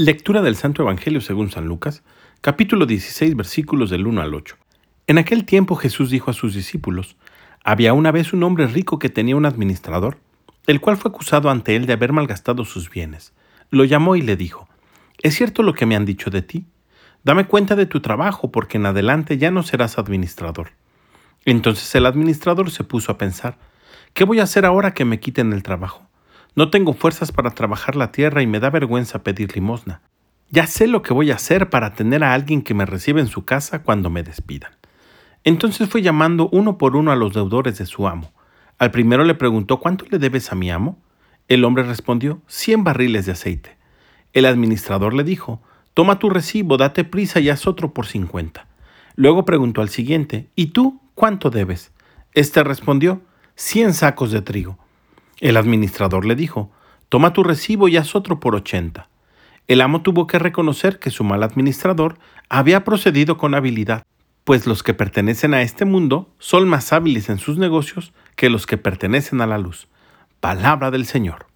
Lectura del Santo Evangelio según San Lucas, capítulo 16, versículos del 1 al 8. En aquel tiempo Jesús dijo a sus discípulos, Había una vez un hombre rico que tenía un administrador, el cual fue acusado ante él de haber malgastado sus bienes. Lo llamó y le dijo, ¿Es cierto lo que me han dicho de ti? Dame cuenta de tu trabajo, porque en adelante ya no serás administrador. Entonces el administrador se puso a pensar, ¿qué voy a hacer ahora que me quiten el trabajo? No tengo fuerzas para trabajar la tierra y me da vergüenza pedir limosna. Ya sé lo que voy a hacer para tener a alguien que me reciba en su casa cuando me despidan. Entonces fue llamando uno por uno a los deudores de su amo. Al primero le preguntó ¿Cuánto le debes a mi amo? El hombre respondió cien barriles de aceite. El administrador le dijo Toma tu recibo, date prisa y haz otro por cincuenta. Luego preguntó al siguiente ¿Y tú cuánto debes? Este respondió cien sacos de trigo. El administrador le dijo, toma tu recibo y haz otro por ochenta. El amo tuvo que reconocer que su mal administrador había procedido con habilidad, pues los que pertenecen a este mundo son más hábiles en sus negocios que los que pertenecen a la luz. Palabra del Señor.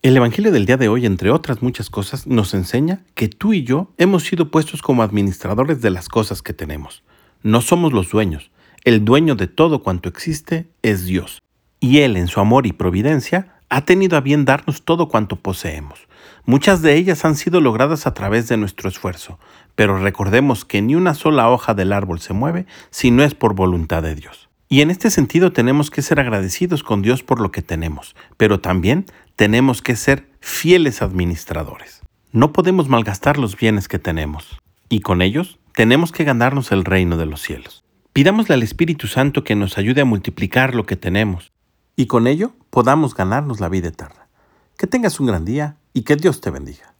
El Evangelio del día de hoy, entre otras muchas cosas, nos enseña que tú y yo hemos sido puestos como administradores de las cosas que tenemos. No somos los dueños. El dueño de todo cuanto existe es Dios y Él en su amor y providencia ha tenido a bien darnos todo cuanto poseemos. Muchas de ellas han sido logradas a través de nuestro esfuerzo, pero recordemos que ni una sola hoja del árbol se mueve si no es por voluntad de Dios. Y en este sentido tenemos que ser agradecidos con Dios por lo que tenemos, pero también tenemos que ser fieles administradores. No podemos malgastar los bienes que tenemos, y con ellos tenemos que ganarnos el reino de los cielos. Pidámosle al Espíritu Santo que nos ayude a multiplicar lo que tenemos y con ello podamos ganarnos la vida eterna. Que tengas un gran día y que Dios te bendiga.